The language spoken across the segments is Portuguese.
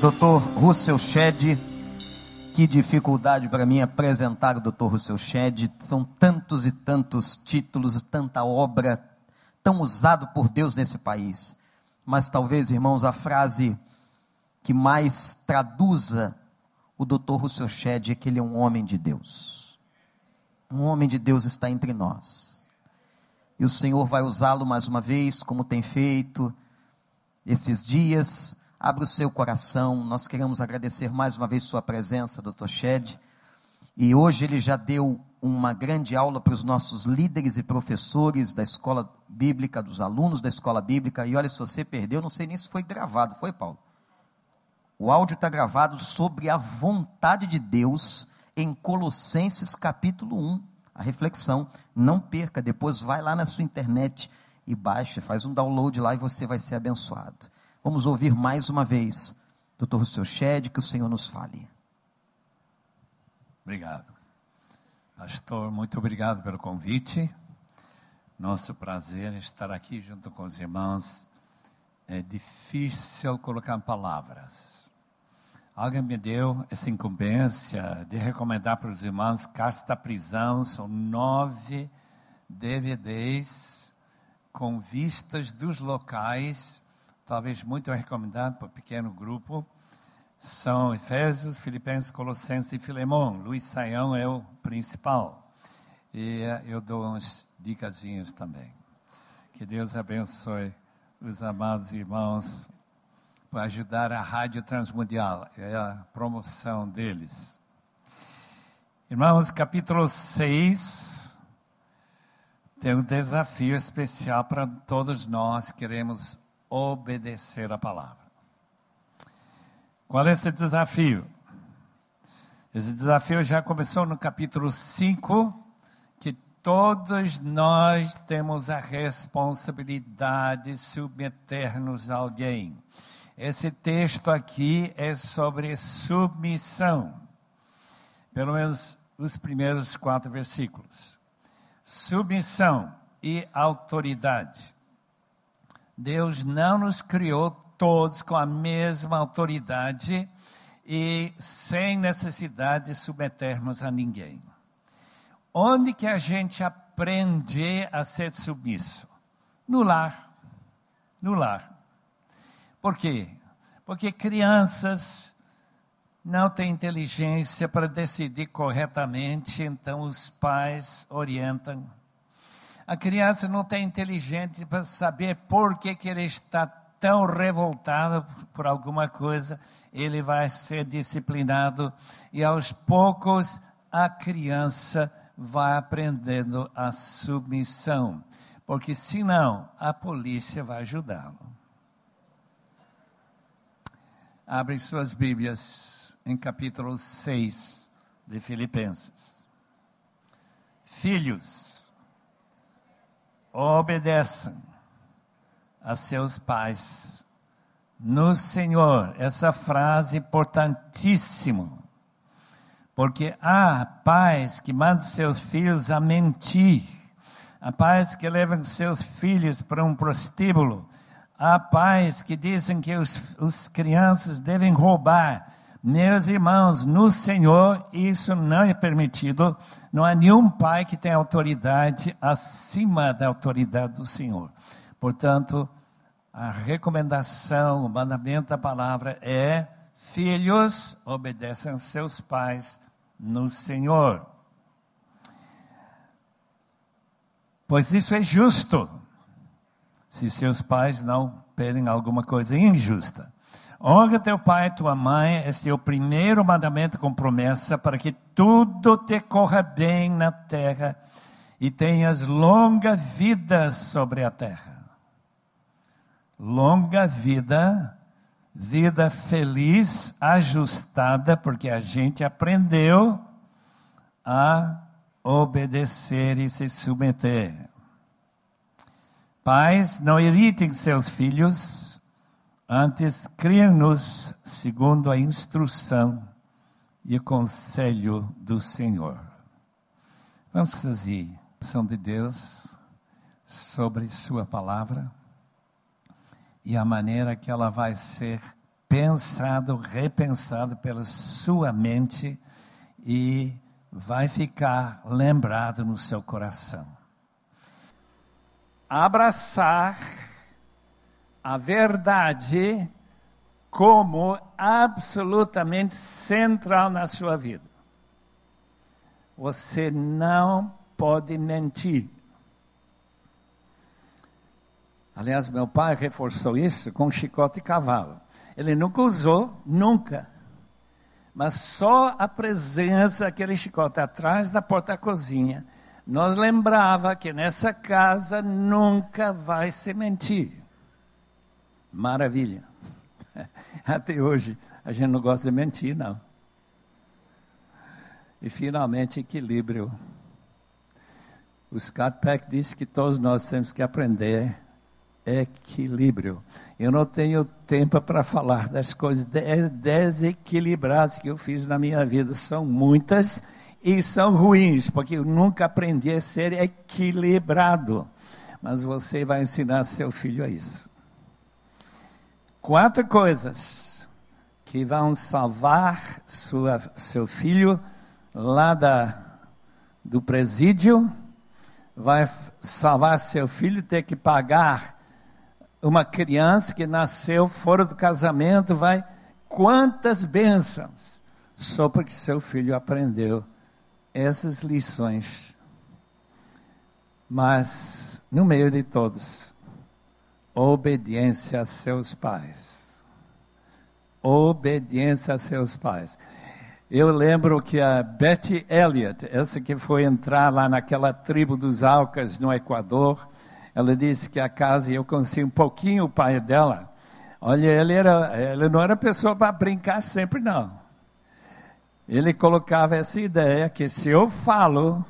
Dr. Russell Shedd, que dificuldade para mim apresentar o Dr. Russell Shedd. São tantos e tantos títulos, tanta obra tão usado por Deus nesse país. Mas talvez, irmãos, a frase que mais traduza o Dr. Russell Shedd é que ele é um homem de Deus. Um homem de Deus está entre nós. E o Senhor vai usá-lo mais uma vez, como tem feito esses dias Abra o seu coração. Nós queremos agradecer mais uma vez sua presença, Dr. Shed. E hoje ele já deu uma grande aula para os nossos líderes e professores da escola bíblica, dos alunos da escola bíblica. E olha, se você perdeu, não sei nem se foi gravado, foi, Paulo? O áudio está gravado sobre a vontade de Deus em Colossenses capítulo 1. A reflexão. Não perca, depois vai lá na sua internet e baixa, faz um download lá e você vai ser abençoado. Vamos ouvir mais uma vez, Dr. Rousseau Shed, que o Senhor nos fale. Obrigado. Pastor, muito obrigado pelo convite. Nosso prazer estar aqui junto com os irmãos. É difícil colocar palavras. Alguém me deu essa incumbência de recomendar para os irmãos Carta da Prisão. São nove DVDs com vistas dos locais talvez muito recomendado para pequeno grupo, são Efésios, Filipenses, Colossenses e Filemão. Luiz Saião é o principal. E eh, eu dou umas dicasinhas também. Que Deus abençoe os amados irmãos para ajudar a Rádio Transmundial, é a promoção deles. Irmãos, capítulo 6 tem um desafio especial para todos nós que queremos obedecer a palavra. Qual é esse desafio? Esse desafio já começou no capítulo 5, que todos nós temos a responsabilidade de submeter-nos a alguém. Esse texto aqui é sobre submissão. Pelo menos os primeiros quatro versículos. Submissão e autoridade. Deus não nos criou todos com a mesma autoridade e sem necessidade de submetermos a ninguém. Onde que a gente aprende a ser submisso? No lar. No lar. Por quê? Porque crianças não têm inteligência para decidir corretamente, então os pais orientam a criança não tem inteligência para saber por que, que ele está tão revoltado por alguma coisa. Ele vai ser disciplinado e aos poucos a criança vai aprendendo a submissão. Porque senão a polícia vai ajudá-lo. Abre suas Bíblias em capítulo 6 de Filipenses. Filhos, obedeçam a seus pais no Senhor. Essa frase é importantíssima. Porque há pais que mandam seus filhos a mentir, há pais que levam seus filhos para um prostíbulo, há pais que dizem que os, os crianças devem roubar. Meus irmãos, no Senhor isso não é permitido. Não há nenhum pai que tenha autoridade acima da autoridade do Senhor. Portanto, a recomendação, o mandamento da palavra é: filhos, obedeçam seus pais no Senhor. Pois isso é justo, se seus pais não pedem alguma coisa injusta. Honra teu pai e tua mãe, esse é o primeiro mandamento com promessa para que tudo te corra bem na terra e tenhas longa vida sobre a terra. Longa vida, vida feliz, ajustada, porque a gente aprendeu a obedecer e se submeter. Pais, não irritem seus filhos, Antes, cria-nos segundo a instrução e o conselho do Senhor. Vamos fazer ação de Deus sobre Sua palavra e a maneira que ela vai ser pensado, repensado pela sua mente e vai ficar lembrado no seu coração. Abraçar a verdade como absolutamente central na sua vida. Você não pode mentir. Aliás, meu pai reforçou isso com chicote e cavalo. Ele nunca usou, nunca. Mas só a presença daquele chicote atrás da porta da cozinha nos lembrava que nessa casa nunca vai se mentir. Maravilha. Até hoje a gente não gosta de mentir, não. E finalmente, equilíbrio. O Scott Peck disse que todos nós temos que aprender equilíbrio. Eu não tenho tempo para falar das coisas desequilibradas que eu fiz na minha vida. São muitas e são ruins, porque eu nunca aprendi a ser equilibrado. Mas você vai ensinar seu filho a isso. Quatro coisas que vão salvar sua, seu filho lá da, do presídio, vai salvar seu filho ter que pagar uma criança que nasceu fora do casamento, vai quantas bênçãos só porque seu filho aprendeu essas lições. Mas no meio de todos, obediência a seus pais. Obediência a seus pais. Eu lembro que a Betty Elliott, essa que foi entrar lá naquela tribo dos Alcas no Equador, ela disse que a casa, e eu conheci um pouquinho o pai dela. Olha, ele, era, ele não era pessoa para brincar sempre, não. Ele colocava essa ideia que se eu falo,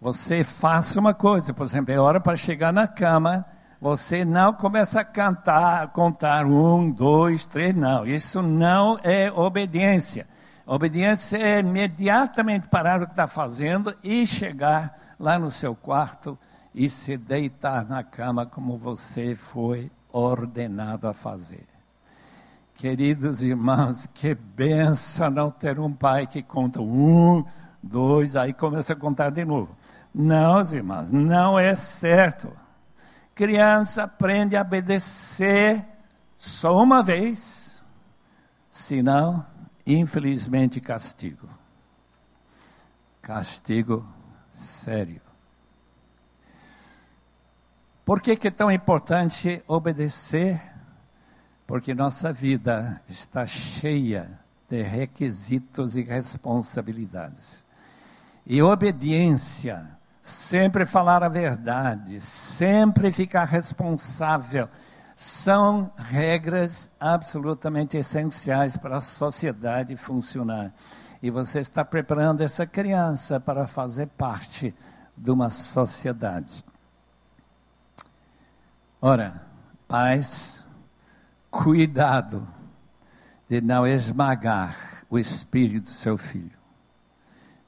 você faça uma coisa, por exemplo, é hora para chegar na cama, você não começa a cantar, contar um, dois, três, não. Isso não é obediência. Obediência é imediatamente parar o que está fazendo e chegar lá no seu quarto e se deitar na cama como você foi ordenado a fazer. Queridos irmãos, que benção não ter um pai que conta um, dois, aí começa a contar de novo. Não, irmãos, não é certo. Criança aprende a obedecer só uma vez, senão infelizmente, castigo. Castigo sério. Por que, que é tão importante obedecer? Porque nossa vida está cheia de requisitos e responsabilidades. E obediência, sempre falar a verdade, sempre ficar responsável são regras absolutamente essenciais para a sociedade funcionar. E você está preparando essa criança para fazer parte de uma sociedade. Ora, pais, cuidado de não esmagar o espírito do seu filho.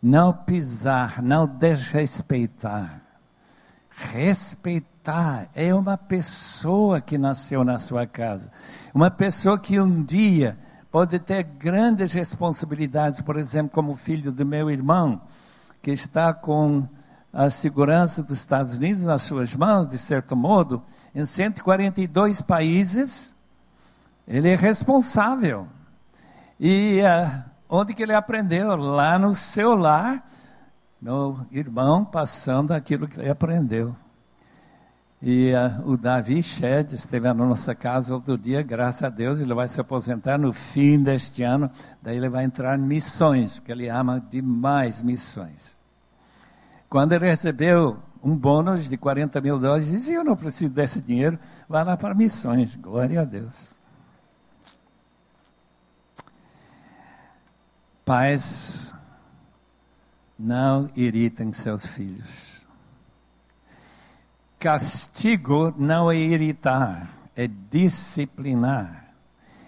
Não pisar, não desrespeitar. Respeitar é uma pessoa que nasceu na sua casa. Uma pessoa que um dia pode ter grandes responsabilidades, por exemplo, como filho do meu irmão, que está com a segurança dos Estados Unidos nas suas mãos, de certo modo, em 142 países, ele é responsável. E uh, onde que ele aprendeu? Lá no seu lar, meu irmão passando aquilo que ele aprendeu. E uh, o Davi Shed esteve na nossa casa outro dia, graças a Deus, ele vai se aposentar no fim deste ano, daí ele vai entrar em missões, porque ele ama demais missões. Quando ele recebeu um bônus de 40 mil dólares, disse, eu não preciso desse dinheiro, vai lá para missões, glória a Deus. Pais, não irritem seus filhos. Castigo não é irritar, é disciplinar,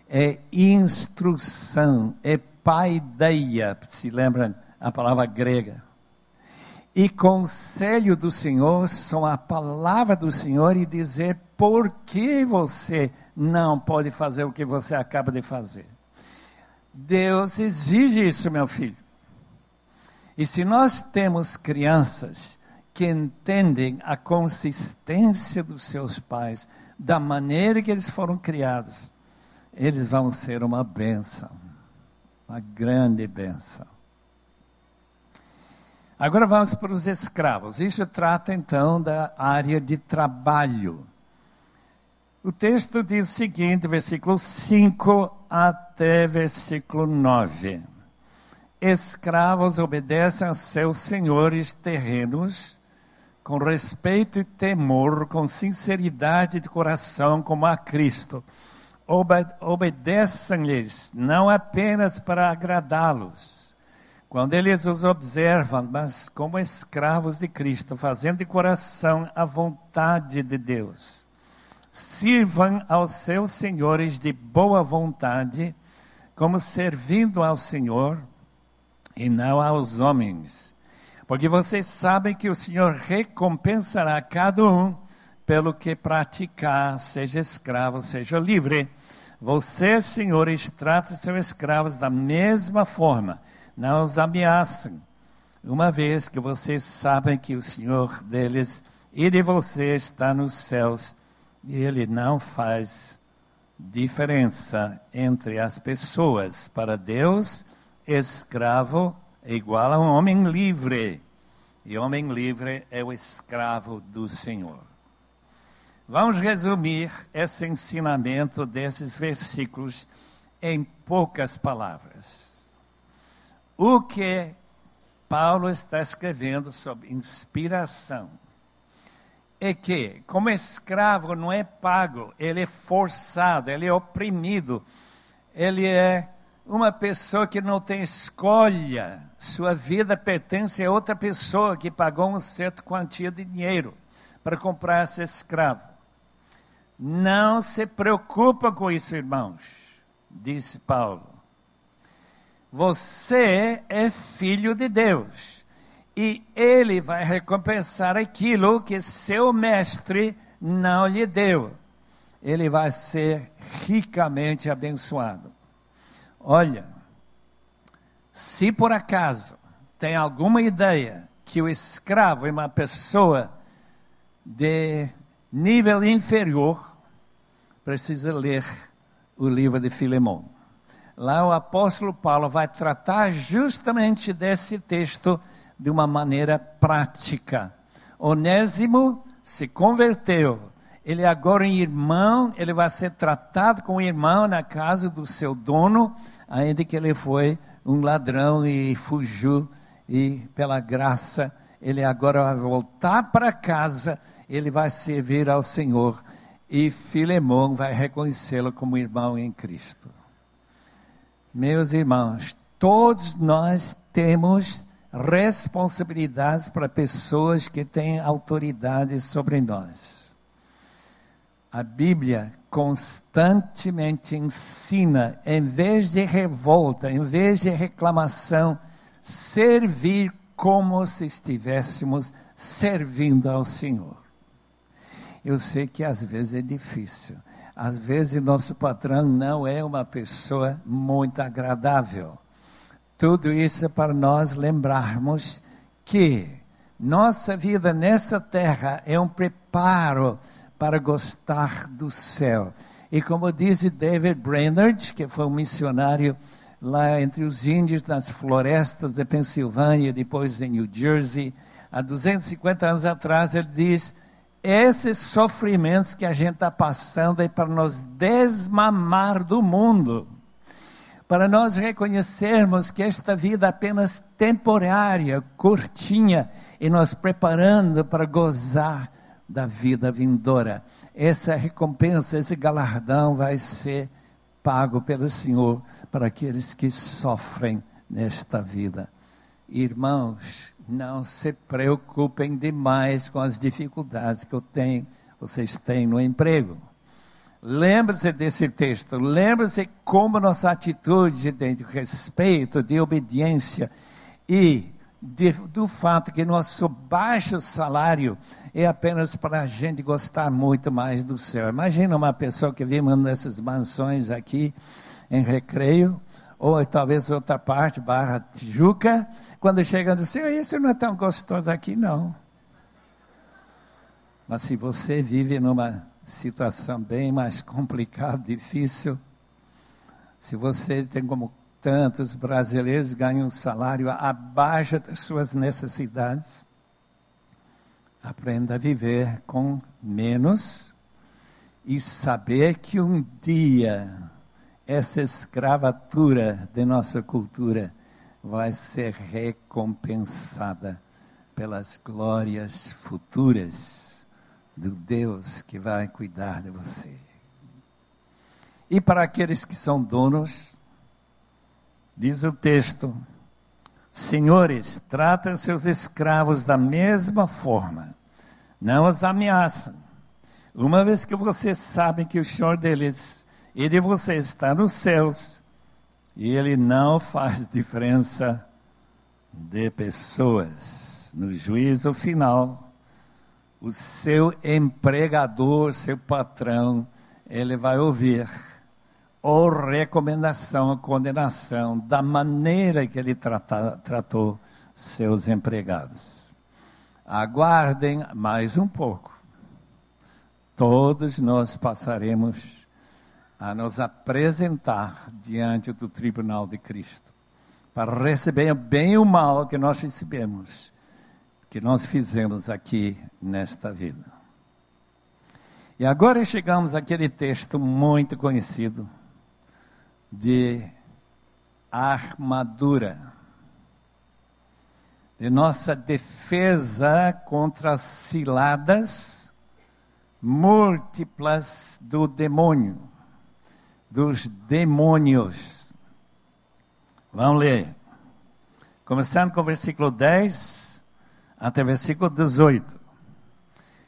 é instrução, é paideia, se lembram a palavra grega. e conselho do Senhor são a palavra do Senhor e dizer por que você não pode fazer o que você acaba de fazer. Deus exige isso, meu filho. E se nós temos crianças que entendem a consistência dos seus pais, da maneira que eles foram criados, eles vão ser uma benção, uma grande benção. Agora vamos para os escravos. Isso trata então da área de trabalho. O texto diz o seguinte, versículo 5 até versículo 9. Escravos obedecem a seus senhores terrenos com respeito e temor, com sinceridade de coração, como a Cristo. Obedeçam-lhes, não apenas para agradá-los, quando eles os observam, mas como escravos de Cristo, fazendo de coração a vontade de Deus. Sirvam aos seus senhores de boa vontade, como servindo ao Senhor e não aos homens. Porque vocês sabem que o Senhor recompensará cada um pelo que praticar, seja escravo, seja livre. Vocês, senhores, tratam seus escravos da mesma forma não os ameacem, uma vez que vocês sabem que o Senhor deles e de vocês está nos céus ele não faz diferença entre as pessoas. Para Deus, escravo é igual a um homem livre. E homem livre é o escravo do Senhor. Vamos resumir esse ensinamento desses versículos em poucas palavras. O que Paulo está escrevendo sobre inspiração é que, como escravo não é pago, ele é forçado, ele é oprimido, ele é uma pessoa que não tem escolha, sua vida pertence a outra pessoa que pagou uma certa quantia de dinheiro para comprar esse escravo. Não se preocupa com isso, irmãos, disse Paulo. Você é filho de Deus. E ele vai recompensar aquilo que seu mestre não lhe deu. Ele vai ser ricamente abençoado. Olha, se por acaso tem alguma ideia que o escravo é uma pessoa de nível inferior, precisa ler o livro de Filemão. Lá o apóstolo Paulo vai tratar justamente desse texto de uma maneira prática. Onésimo se converteu. Ele agora é irmão, ele vai ser tratado como irmão na casa do seu dono, ainda que ele foi um ladrão e fugiu e pela graça ele agora vai voltar para casa, ele vai servir ao Senhor e Filemão vai reconhecê-lo como irmão em Cristo. Meus irmãos, todos nós temos responsabilidades para pessoas que têm autoridade sobre nós. A Bíblia constantemente ensina, em vez de revolta, em vez de reclamação, servir como se estivéssemos servindo ao Senhor. Eu sei que às vezes é difícil. Às vezes nosso patrão não é uma pessoa muito agradável. Tudo isso é para nós lembrarmos que nossa vida nessa terra é um preparo para gostar do céu. E como diz David Brainerd, que foi um missionário lá entre os índios nas florestas de Pensilvânia, depois em New Jersey, há 250 anos atrás, ele diz: esses sofrimentos que a gente está passando é para nos desmamar do mundo, para nós reconhecermos que esta vida é apenas temporária, curtinha, e nos preparando para gozar da vida vindoura. Essa recompensa, esse galardão vai ser pago pelo Senhor para aqueles que sofrem nesta vida. Irmãos, não se preocupem demais com as dificuldades que eu tenho, vocês têm no emprego. Lembre-se desse texto, lembre-se como nossa atitude de respeito, de obediência e de, do fato que nosso baixo salário é apenas para a gente gostar muito mais do céu. Imagina uma pessoa que vive nessas mansões aqui em Recreio, ou talvez outra parte, Barra Tijuca, quando chega no céu, isso não é tão gostoso aqui, não. Mas se você vive numa situação bem mais complicada, difícil, se você tem como tantos brasileiros ganham um salário abaixo das suas necessidades, aprenda a viver com menos e saber que um dia essa escravatura de nossa cultura vai ser recompensada pelas glórias futuras do Deus que vai cuidar de você. E para aqueles que são donos, diz o texto: Senhores, tratam seus escravos da mesma forma, não os ameaçam. Uma vez que vocês sabem que o Senhor deles e de vocês está nos céus, e ele não faz diferença de pessoas. No juízo final, o seu empregador, seu patrão, ele vai ouvir ou recomendação ou condenação da maneira que ele trata, tratou seus empregados. Aguardem mais um pouco. Todos nós passaremos a nos apresentar diante do tribunal de Cristo para receber bem o mal que nós recebemos, que nós fizemos aqui nesta vida. E agora chegamos àquele texto muito conhecido de armadura, de nossa defesa contra as ciladas múltiplas do demônio, dos demônios. Vamos ler. Começando com o versículo 10 até versículo 18.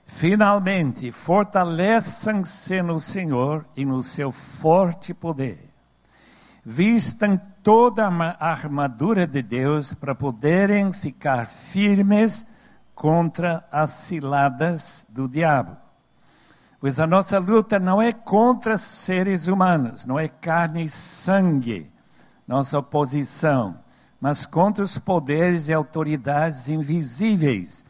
Finalmente, fortaleçam-se no Senhor e no seu forte poder vistam toda a armadura de Deus para poderem ficar firmes contra as ciladas do diabo. Pois a nossa luta não é contra seres humanos, não é carne e sangue, nossa oposição, mas contra os poderes e autoridades invisíveis,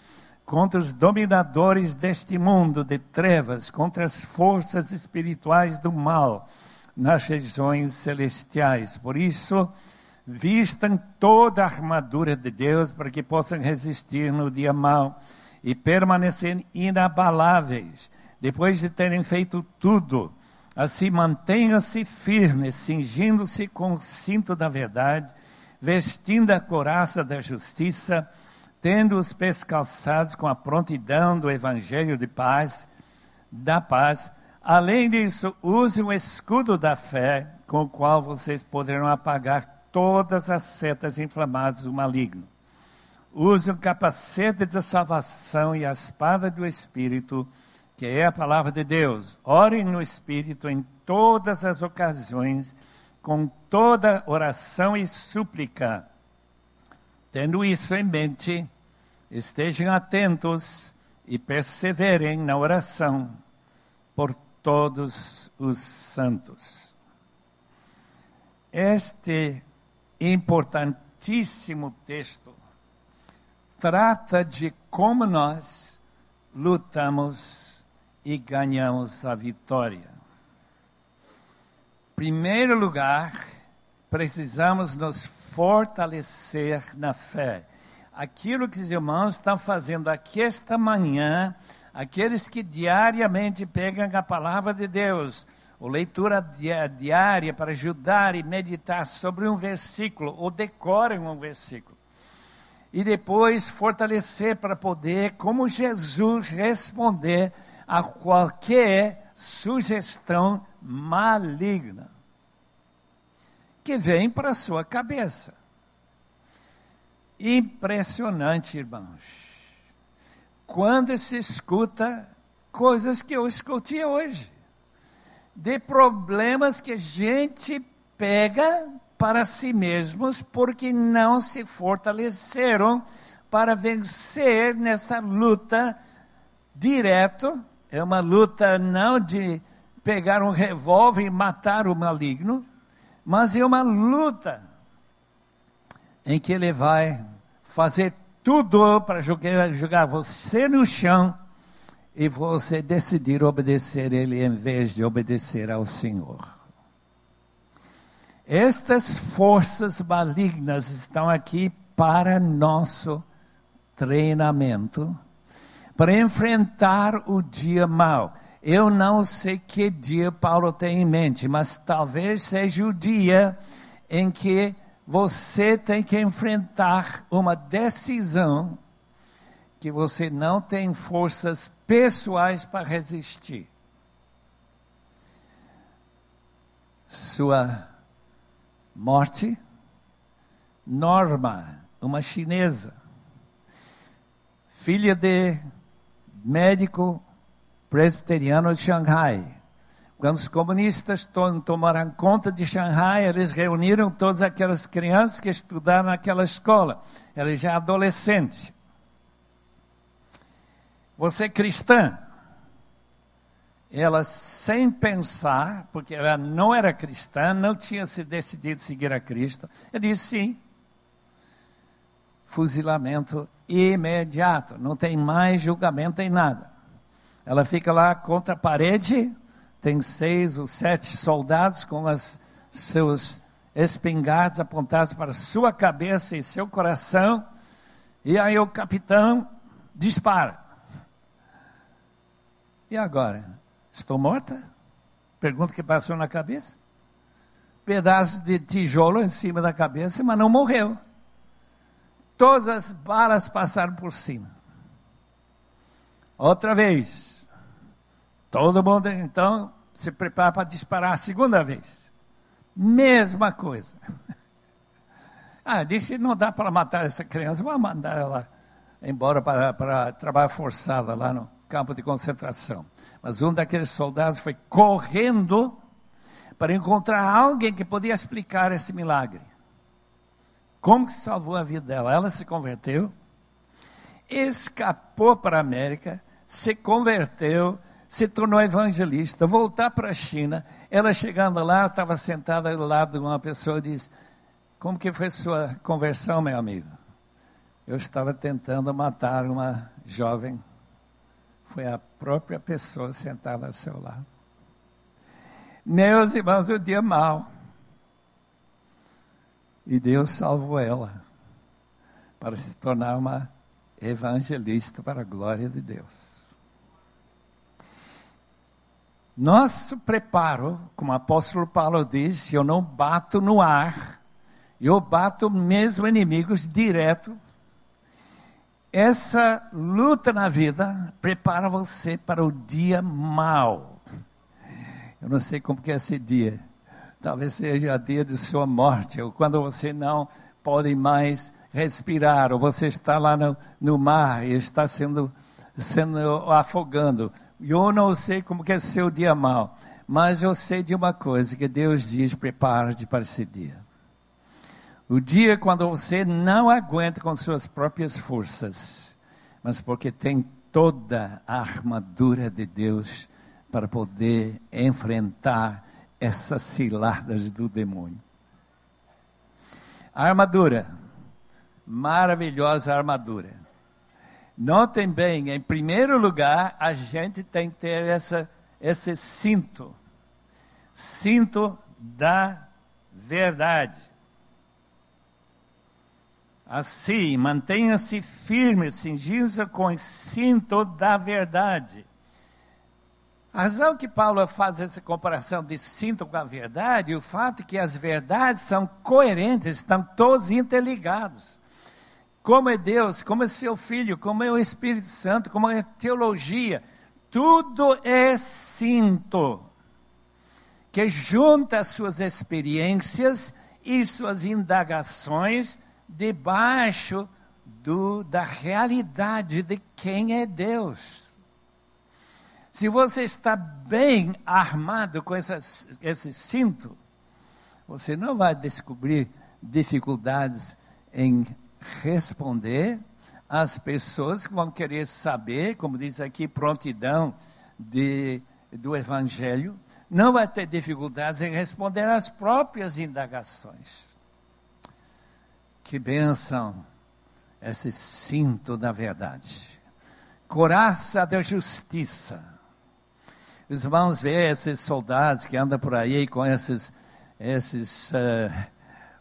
contra os dominadores deste mundo de trevas, contra as forças espirituais do mal nas regiões celestiais. Por isso, vistam toda a armadura de Deus para que possam resistir no dia mau e permanecer inabaláveis. Depois de terem feito tudo, assim mantenham-se firmes, cingindo-se com o cinto da verdade, vestindo a coraça da justiça, tendo os pés calçados com a prontidão do evangelho de paz, da paz, Além disso, use o escudo da fé, com o qual vocês poderão apagar todas as setas inflamadas do maligno. Use o capacete de salvação e a espada do Espírito, que é a palavra de Deus. Orem no Espírito em todas as ocasiões, com toda oração e súplica. Tendo isso em mente, estejam atentos e perseverem na oração por todos os santos. Este importantíssimo texto trata de como nós lutamos e ganhamos a vitória. Primeiro lugar, precisamos nos fortalecer na fé. Aquilo que os irmãos estão fazendo aqui esta manhã aqueles que diariamente pegam a palavra de Deus, ou leitura diária para ajudar e meditar sobre um versículo, ou decoram um versículo. E depois fortalecer para poder, como Jesus, responder a qualquer sugestão maligna que vem para a sua cabeça. Impressionante, irmãos quando se escuta coisas que eu escutei hoje, de problemas que a gente pega para si mesmos, porque não se fortaleceram para vencer nessa luta direto. É uma luta não de pegar um revólver e matar o maligno, mas é uma luta em que ele vai fazer tudo para jogar, jogar você no chão e você decidir obedecer ele em vez de obedecer ao Senhor. Estas forças malignas estão aqui para nosso treinamento, para enfrentar o dia mau. Eu não sei que dia Paulo tem em mente, mas talvez seja o dia em que você tem que enfrentar uma decisão que você não tem forças pessoais para resistir. Sua morte, Norma, uma chinesa, filha de médico presbiteriano de Xangai. Quando os comunistas tomaram conta de Xangai, eles reuniram todas aquelas crianças que estudaram naquela escola. Ela já adolescente. Você é cristã? Ela, sem pensar, porque ela não era cristã, não tinha se decidido seguir a Cristo, ela disse sim. Fuzilamento imediato, não tem mais julgamento em nada. Ela fica lá contra a parede, tem seis ou sete soldados com as seus espingardas apontados para sua cabeça e seu coração, e aí o capitão dispara. E agora? Estou morta? Pergunta que passou na cabeça. Pedaço de tijolo em cima da cabeça, mas não morreu. Todas as balas passaram por cima. Outra vez. Todo mundo então se prepara para disparar a segunda vez. Mesma coisa. ah, disse: não dá para matar essa criança, vamos mandar ela embora para, para trabalho forçado lá no campo de concentração. Mas um daqueles soldados foi correndo para encontrar alguém que podia explicar esse milagre. Como que salvou a vida dela? Ela se converteu, escapou para a América, se converteu, se tornou evangelista, voltar para a China. Ela chegando lá, estava sentada ao lado de uma pessoa e disse: Como que foi sua conversão, meu amigo? Eu estava tentando matar uma jovem. Foi a própria pessoa sentada ao seu lado. Meus irmãos, o dia mal. E Deus salvou ela para se tornar uma evangelista para a glória de Deus. Nosso preparo, como o apóstolo Paulo diz, eu não bato no ar, eu bato mesmo inimigos direto. Essa luta na vida prepara você para o dia mau. Eu não sei como que é esse dia. Talvez seja o dia de sua morte, ou quando você não pode mais respirar, ou você está lá no, no mar e está sendo, sendo afogando. Eu não sei como que é seu dia mal, mas eu sei de uma coisa que Deus diz: prepara-te para esse dia. O dia quando você não aguenta com suas próprias forças, mas porque tem toda a armadura de Deus para poder enfrentar essas ciladas do demônio. A armadura, maravilhosa armadura. Notem bem, em primeiro lugar, a gente tem que ter essa, esse cinto cinto da verdade. Assim, mantenha-se firme, cingindo-se com o cinto da verdade. A razão que Paulo faz essa comparação de cinto com a verdade, o fato é que as verdades são coerentes, estão todos interligados como é Deus, como é seu Filho, como é o Espírito Santo, como é a teologia. Tudo é cinto que junta as suas experiências e suas indagações debaixo do, da realidade de quem é Deus. Se você está bem armado com essa, esse cinto, você não vai descobrir dificuldades em responder às pessoas que vão querer saber, como diz aqui, prontidão de, do Evangelho, não vai ter dificuldades em responder às próprias indagações. Que bênção esse cinto da verdade. Coraça da justiça. Os irmãos esses soldados que andam por aí com esses, esses uh,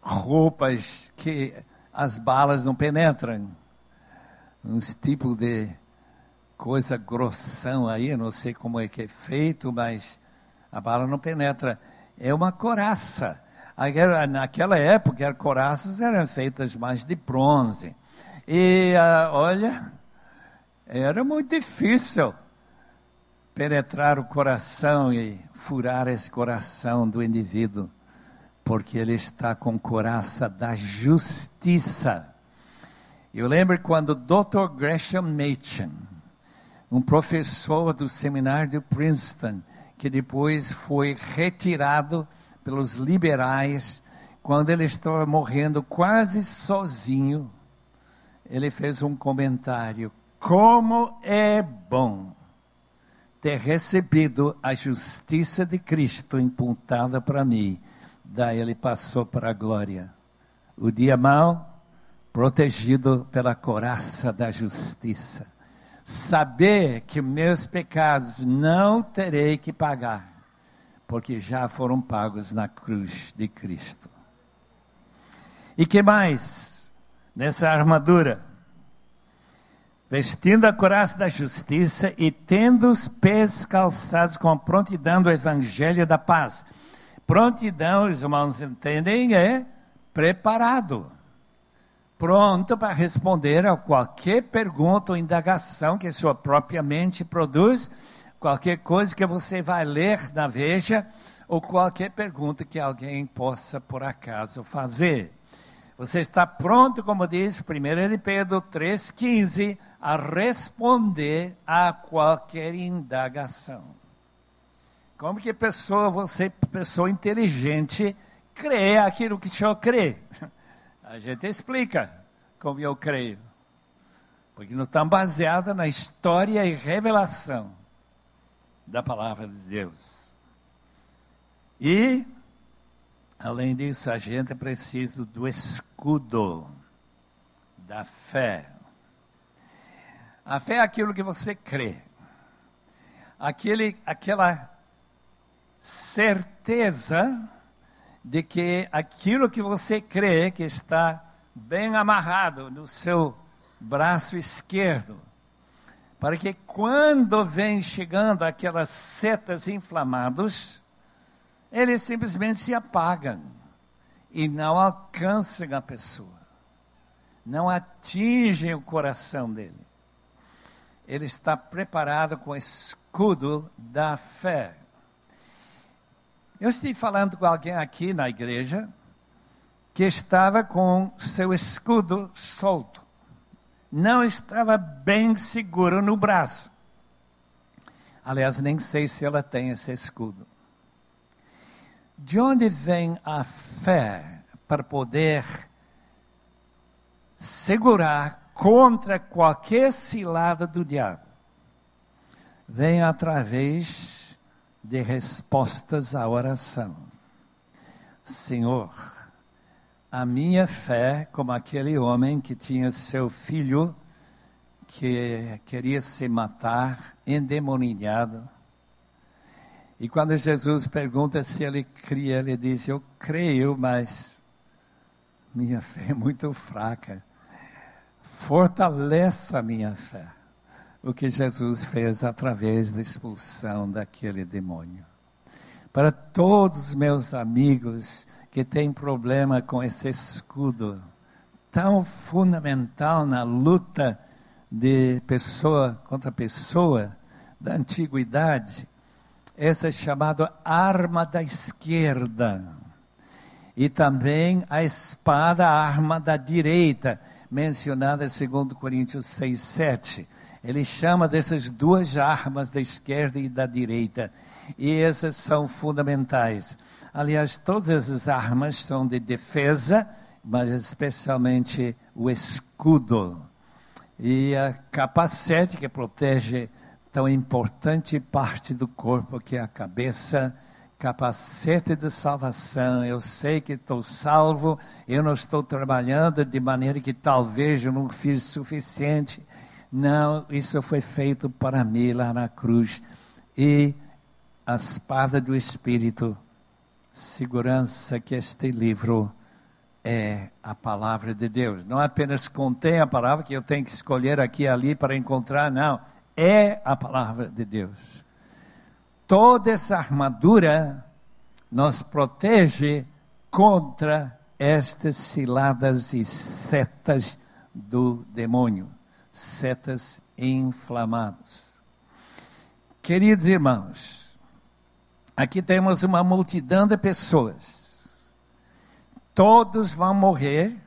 roupas que as balas não penetram. Uns tipo de coisa grossão aí, não sei como é que é feito, mas a bala não penetra. É uma coraça. Naquela época, as coraças eram feitas mais de bronze. E uh, olha, era muito difícil penetrar o coração e furar esse coração do indivíduo, porque ele está com coraça da justiça. Eu lembro quando o Dr. Gresham Machen, um professor do seminário de Princeton, que depois foi retirado pelos liberais, quando ele estava morrendo quase sozinho, ele fez um comentário: Como é bom ter recebido a justiça de Cristo imputada para mim. Daí ele passou para a glória. O dia mau, protegido pela coraça da justiça. Saber que meus pecados não terei que pagar, porque já foram pagos na cruz de Cristo. E que mais? nessa armadura, vestindo a coraça da justiça e tendo os pés calçados com a prontidão do evangelho da paz. Prontidão, os irmãos entendem, é preparado. Pronto para responder a qualquer pergunta ou indagação que sua própria mente produz, qualquer coisa que você vai ler na Veja, ou qualquer pergunta que alguém possa por acaso fazer. Você está pronto, como diz 1 de Pedro 3,15, a responder a qualquer indagação. Como que pessoa, você, pessoa inteligente, crê aquilo que o senhor crê? A gente explica como eu creio. Porque não está baseada na história e revelação da palavra de Deus. E Além disso, a gente precisa do escudo da fé. A fé é aquilo que você crê. Aquele, aquela certeza de que aquilo que você crê que está bem amarrado no seu braço esquerdo, para que quando vem chegando aquelas setas inflamadas, eles simplesmente se apagam e não alcançam a pessoa, não atingem o coração dele. Ele está preparado com o escudo da fé. Eu estive falando com alguém aqui na igreja que estava com seu escudo solto, não estava bem seguro no braço. Aliás, nem sei se ela tem esse escudo. De onde vem a fé para poder segurar contra qualquer cilada do diabo? Vem através de respostas à oração. Senhor, a minha fé, como aquele homem que tinha seu filho que queria se matar, endemoniado, e quando Jesus pergunta se ele cria, ele diz: Eu creio, mas minha fé é muito fraca. Fortaleça a minha fé. O que Jesus fez através da expulsão daquele demônio. Para todos os meus amigos que têm problema com esse escudo tão fundamental na luta de pessoa contra pessoa da antiguidade, essa é chamada arma da esquerda. E também a espada, a arma da direita, mencionada em 2 Coríntios 6, 7. Ele chama dessas duas armas da esquerda e da direita. E essas são fundamentais. Aliás, todas as armas são de defesa, mas especialmente o escudo. E a capacete que protege tão importante parte do corpo que é a cabeça, capacete de salvação. Eu sei que estou salvo, eu não estou trabalhando de maneira que talvez eu não fiz suficiente. Não, isso foi feito para mim lá na cruz. E a espada do Espírito, segurança que este livro é a palavra de Deus. Não apenas contém a palavra que eu tenho que escolher aqui e ali para encontrar, não é a palavra de Deus. Toda essa armadura nos protege contra estas ciladas e setas do demônio, setas inflamadas. Queridos irmãos, aqui temos uma multidão de pessoas. Todos vão morrer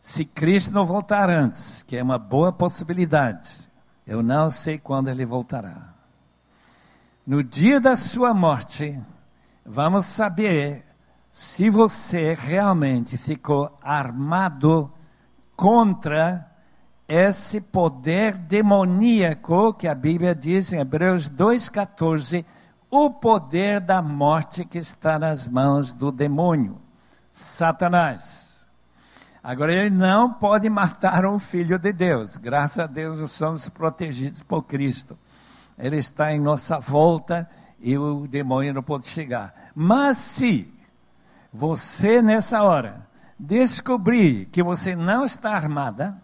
se Cristo não voltar antes, que é uma boa possibilidade. Eu não sei quando ele voltará. No dia da sua morte, vamos saber se você realmente ficou armado contra esse poder demoníaco que a Bíblia diz em Hebreus 2,14, o poder da morte que está nas mãos do demônio, Satanás. Agora, ele não pode matar um filho de Deus. Graças a Deus, somos protegidos por Cristo. Ele está em nossa volta e o demônio não pode chegar. Mas se você, nessa hora, descobrir que você não está armada,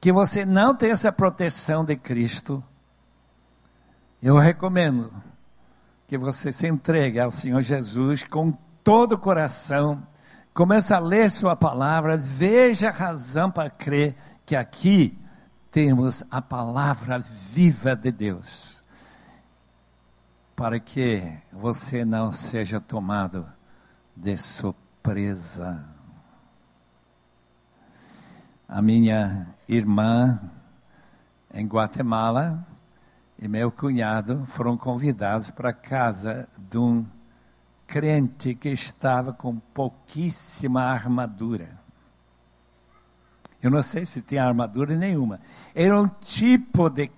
que você não tem essa proteção de Cristo, eu recomendo que você se entregue ao Senhor Jesus com todo o coração Começa a ler Sua palavra, veja a razão para crer que aqui temos a palavra viva de Deus. Para que você não seja tomado de surpresa. A minha irmã em Guatemala e meu cunhado foram convidados para a casa de um crente que estava com pouquíssima armadura. Eu não sei se tinha armadura nenhuma. Era um tipo de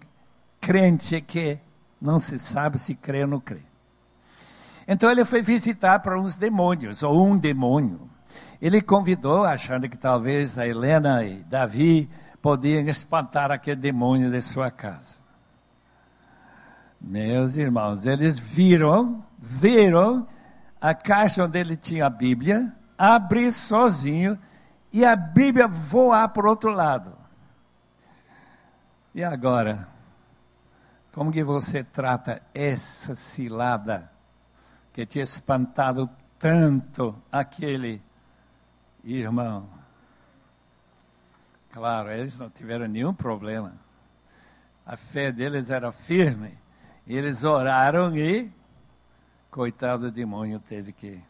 crente que não se sabe se crê ou não crê. Então ele foi visitar para uns demônios, ou um demônio. Ele convidou, achando que talvez a Helena e Davi podiam espantar aquele demônio de sua casa. Meus irmãos, eles viram, viram a caixa onde ele tinha a Bíblia, abrir sozinho e a Bíblia voar para o outro lado. E agora? Como que você trata essa cilada que tinha espantado tanto aquele irmão? Claro, eles não tiveram nenhum problema. A fé deles era firme. Eles oraram e Coitado do demônio teve que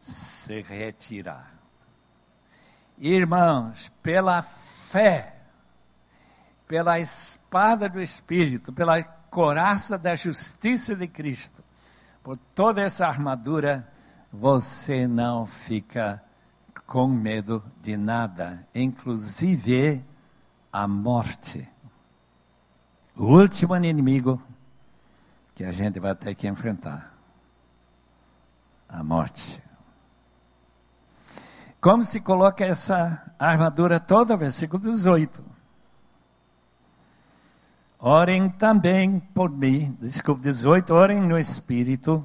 se retirar. Irmãos, pela fé, pela espada do Espírito, pela coraça da justiça de Cristo, por toda essa armadura, você não fica com medo de nada, inclusive a morte. O último inimigo que a gente vai ter que enfrentar a morte. Como se coloca essa armadura toda? Versículo 18. Orem também por mim, desculpe, 18, orem no Espírito,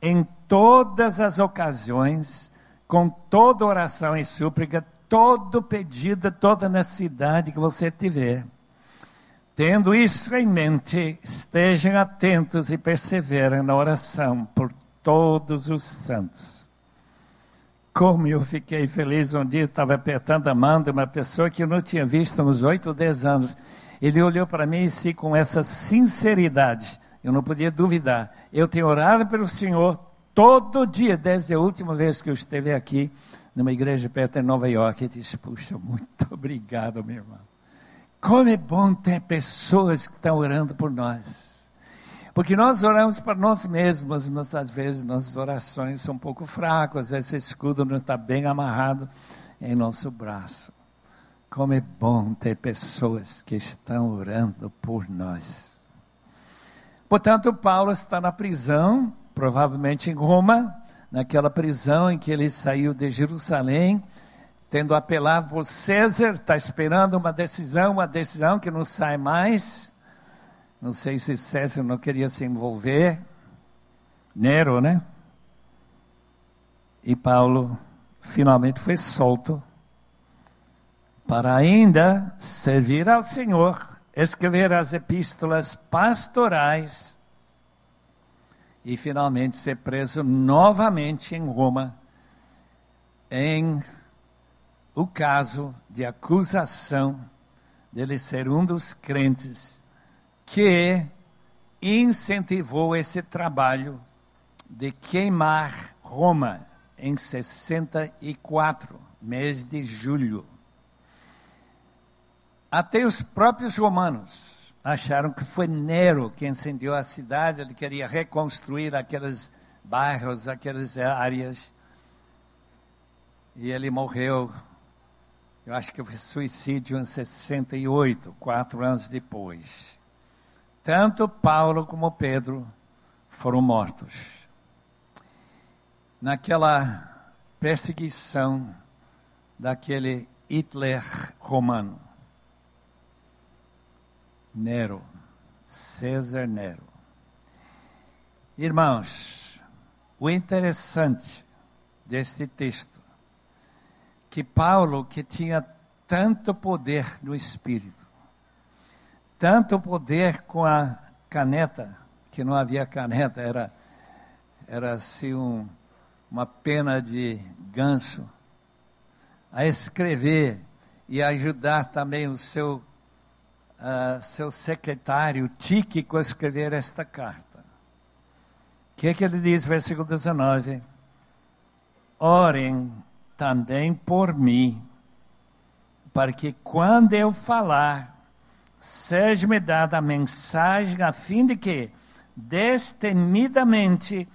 em todas as ocasiões, com toda oração e súplica, todo pedido, toda necessidade que você tiver Tendo isso em mente, estejam atentos e perseverem na oração por todos os santos. Como eu fiquei feliz um dia, estava apertando a mão de uma pessoa que eu não tinha visto há uns oito ou dez anos. Ele olhou para mim e disse com essa sinceridade, eu não podia duvidar. Eu tenho orado pelo Senhor todo dia, desde a última vez que eu esteve aqui, numa igreja perto de Nova York. Ele disse, puxa, muito obrigado, meu irmão. Como é bom ter pessoas que estão orando por nós. Porque nós oramos para nós mesmos, mas às vezes nossas orações são um pouco fracas, esse escudo não está bem amarrado em nosso braço. Como é bom ter pessoas que estão orando por nós. Portanto, Paulo está na prisão, provavelmente em Roma, naquela prisão em que ele saiu de Jerusalém, tendo apelado por César, está esperando uma decisão, uma decisão que não sai mais. Não sei se César não queria se envolver. Nero, né? E Paulo finalmente foi solto para ainda servir ao Senhor, escrever as epístolas pastorais e finalmente ser preso novamente em Roma, em o caso de acusação dele ser um dos crentes que incentivou esse trabalho de queimar Roma em 64, mês de julho. Até os próprios romanos acharam que foi Nero que incendiou a cidade, ele queria reconstruir aqueles bairros, aquelas áreas. E ele morreu, eu acho que foi suicídio em 68, quatro anos depois. Tanto Paulo como Pedro foram mortos. Naquela perseguição daquele Hitler romano. Nero, César Nero. Irmãos, o interessante deste texto, que Paulo, que tinha tanto poder no espírito, tanto poder com a caneta, que não havia caneta, era, era assim um, uma pena de ganso, a escrever e ajudar também o seu uh, seu secretário Tíquico escrever esta carta. O que, é que ele diz, versículo 19? Orem também por mim, para que quando eu falar, seja-me dada a mensagem a fim de que, destemidamente,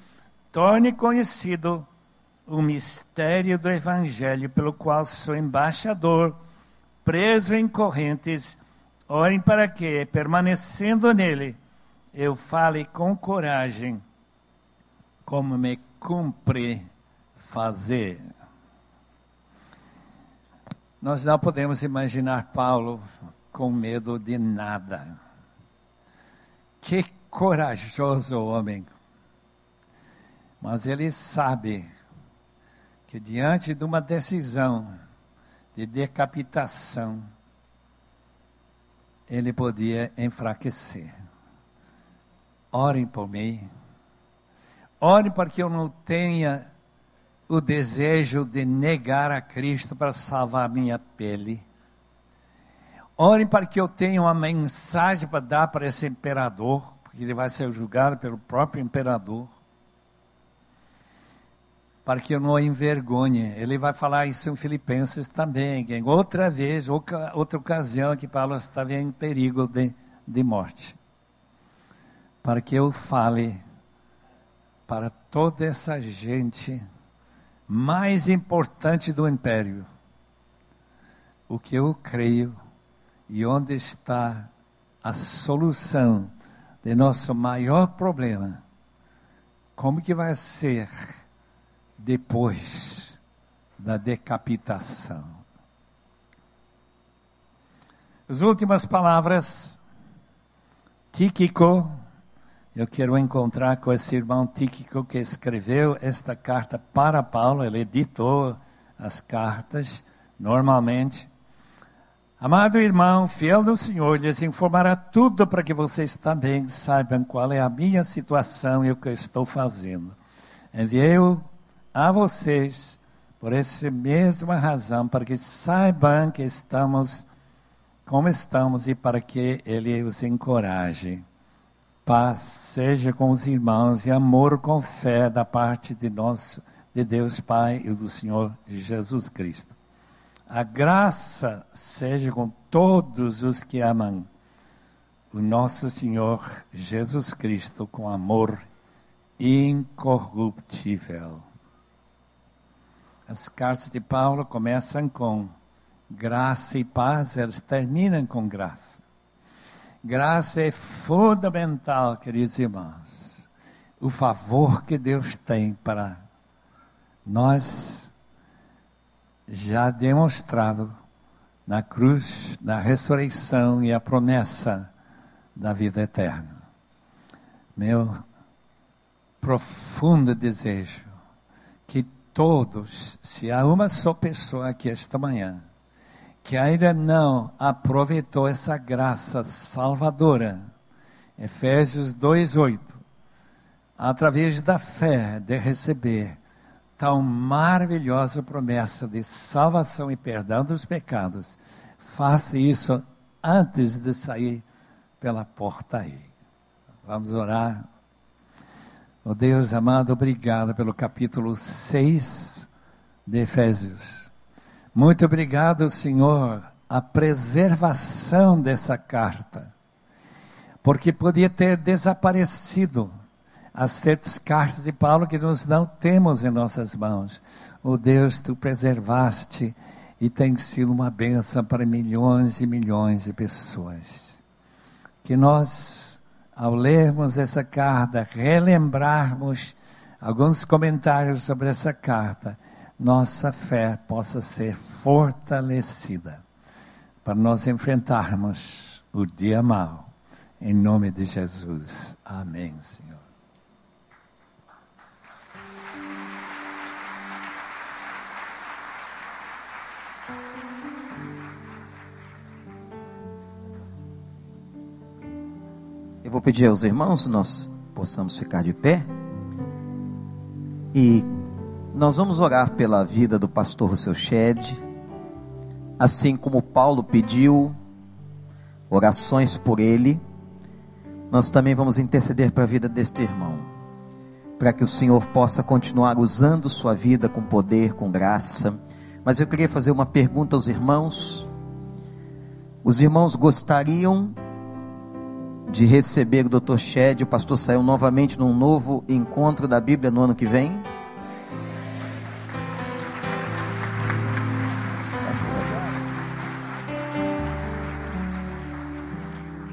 torne conhecido o mistério do Evangelho, pelo qual sou embaixador, preso em correntes Orem para que, permanecendo nele, eu fale com coragem, como me cumpre fazer. Nós não podemos imaginar Paulo com medo de nada. Que corajoso homem. Mas ele sabe que diante de uma decisão de decapitação, ele podia enfraquecer. Orem por mim. Orem para que eu não tenha o desejo de negar a Cristo para salvar minha pele. Orem para que eu tenha uma mensagem para dar para esse imperador, porque ele vai ser julgado pelo próprio imperador para que eu não envergonhe. Ele vai falar isso em Filipenses também, em outra vez, outra ocasião que Paulo estava em perigo de, de morte. Para que eu fale para toda essa gente mais importante do império o que eu creio e onde está a solução de nosso maior problema. Como que vai ser? Depois da decapitação. As últimas palavras, Tíquico, eu quero encontrar com esse irmão Tíquico que escreveu esta carta para Paulo, ele editou as cartas normalmente. Amado irmão, fiel do Senhor, lhes informará tudo para que vocês também saibam qual é a minha situação e o que eu estou fazendo. Enviei-o a vocês por essa mesma razão, para que saibam que estamos como estamos e para que Ele os encoraje. Paz seja com os irmãos e amor com fé da parte de nosso, de Deus Pai e do Senhor Jesus Cristo. A graça seja com todos os que amam o nosso Senhor Jesus Cristo com amor incorruptível. As cartas de Paulo começam com graça e paz, elas terminam com graça. Graça é fundamental, queridos irmãos. O favor que Deus tem para nós já demonstrado na cruz, na ressurreição e a promessa da vida eterna. Meu profundo desejo que todos, se há uma só pessoa aqui esta manhã, que ainda não aproveitou essa graça salvadora, Efésios 2:8, através da fé de receber tão maravilhosa promessa de salvação e perdão dos pecados, faça isso antes de sair pela porta aí. Vamos orar. Oh Deus amado, obrigado pelo capítulo 6 de Efésios. Muito obrigado, Senhor, a preservação dessa carta, porque podia ter desaparecido as sete cartas de Paulo que nós não temos em nossas mãos. Oh Deus, tu preservaste e tem sido uma benção para milhões e milhões de pessoas. Que nós, ao lermos essa carta, relembrarmos alguns comentários sobre essa carta nossa fé possa ser fortalecida para nós enfrentarmos o dia mau. Em nome de Jesus. Amém, Senhor. Vou pedir aos irmãos, nós possamos ficar de pé e nós vamos orar pela vida do pastor Rousseau Shed, assim como Paulo pediu orações por ele, nós também vamos interceder para a vida deste irmão, para que o Senhor possa continuar usando sua vida com poder, com graça. Mas eu queria fazer uma pergunta aos irmãos. Os irmãos gostariam de receber o Dr. Shed, o pastor saiu novamente num novo encontro da Bíblia no ano que vem?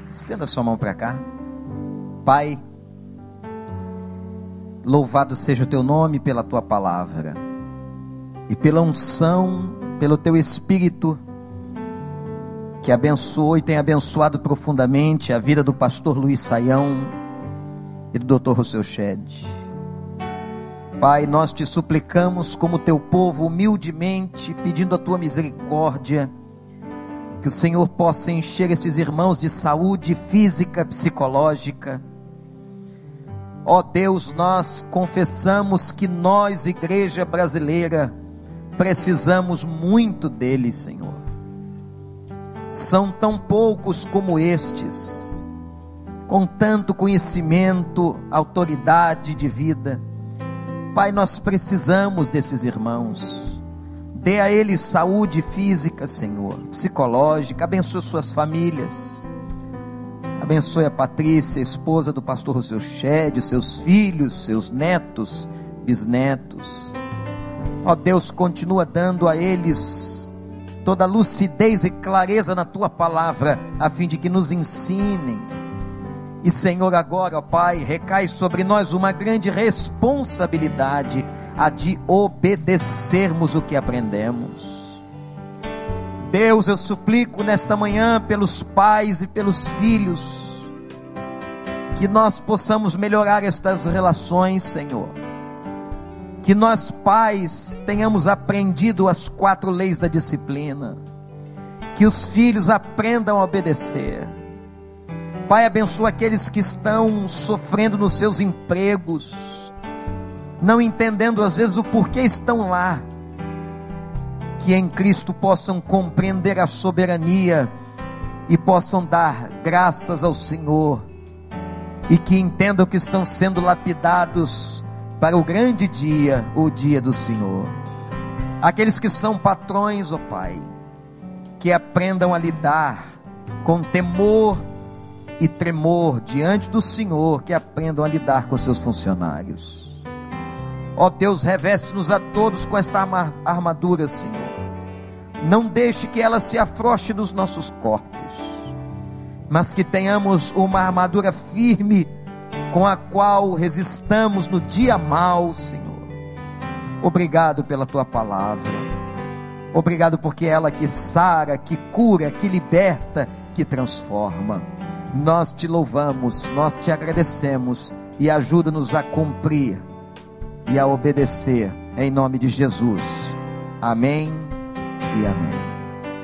Estenda sua mão para cá. Pai, louvado seja o teu nome pela tua palavra e pela unção, pelo teu espírito que abençoou e tem abençoado profundamente a vida do pastor Luiz Saião e do Dr. Rousseau Shed. Pai, nós te suplicamos como teu povo humildemente, pedindo a tua misericórdia, que o Senhor possa encher estes irmãos de saúde física, psicológica. Ó oh Deus, nós confessamos que nós, igreja brasileira, precisamos muito deles, Senhor. São tão poucos como estes, com tanto conhecimento, autoridade de vida. Pai, nós precisamos desses irmãos. Dê a eles saúde física, Senhor, psicológica, abençoe suas famílias. Abençoe a Patrícia, esposa do pastor Rosseu Shed, seus filhos, seus netos, bisnetos. Ó Deus, continua dando a eles toda lucidez e clareza na tua palavra, a fim de que nos ensinem. E Senhor, agora, ó Pai, recai sobre nós uma grande responsabilidade a de obedecermos o que aprendemos. Deus, eu suplico nesta manhã pelos pais e pelos filhos, que nós possamos melhorar estas relações, Senhor. Que nós, pais, tenhamos aprendido as quatro leis da disciplina. Que os filhos aprendam a obedecer. Pai, abençoa aqueles que estão sofrendo nos seus empregos não entendendo às vezes o porquê estão lá, que em Cristo possam compreender a soberania e possam dar graças ao Senhor, e que entendam que estão sendo lapidados para o grande dia, o dia do Senhor. Aqueles que são patrões, ó oh Pai, que aprendam a lidar com temor e tremor diante do Senhor, que aprendam a lidar com seus funcionários. Ó Deus, reveste-nos a todos com esta armadura, Senhor. Não deixe que ela se afroche nos nossos corpos, mas que tenhamos uma armadura firme com a qual resistamos no dia mal, Senhor. Obrigado pela tua palavra. Obrigado porque ela que sara, que cura, que liberta, que transforma. Nós te louvamos, nós te agradecemos e ajuda-nos a cumprir e a obedecer em nome de Jesus. Amém e amém.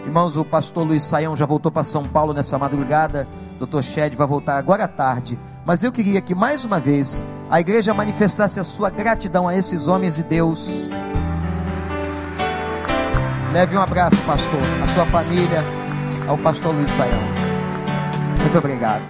Irmãos, o pastor Luiz Saião já voltou para São Paulo nessa madrugada. Dr. Shed vai voltar agora à tarde. Mas eu queria que mais uma vez a igreja manifestasse a sua gratidão a esses homens de Deus. Leve um abraço, pastor, à sua família, ao pastor Luiz Saião. Muito obrigado.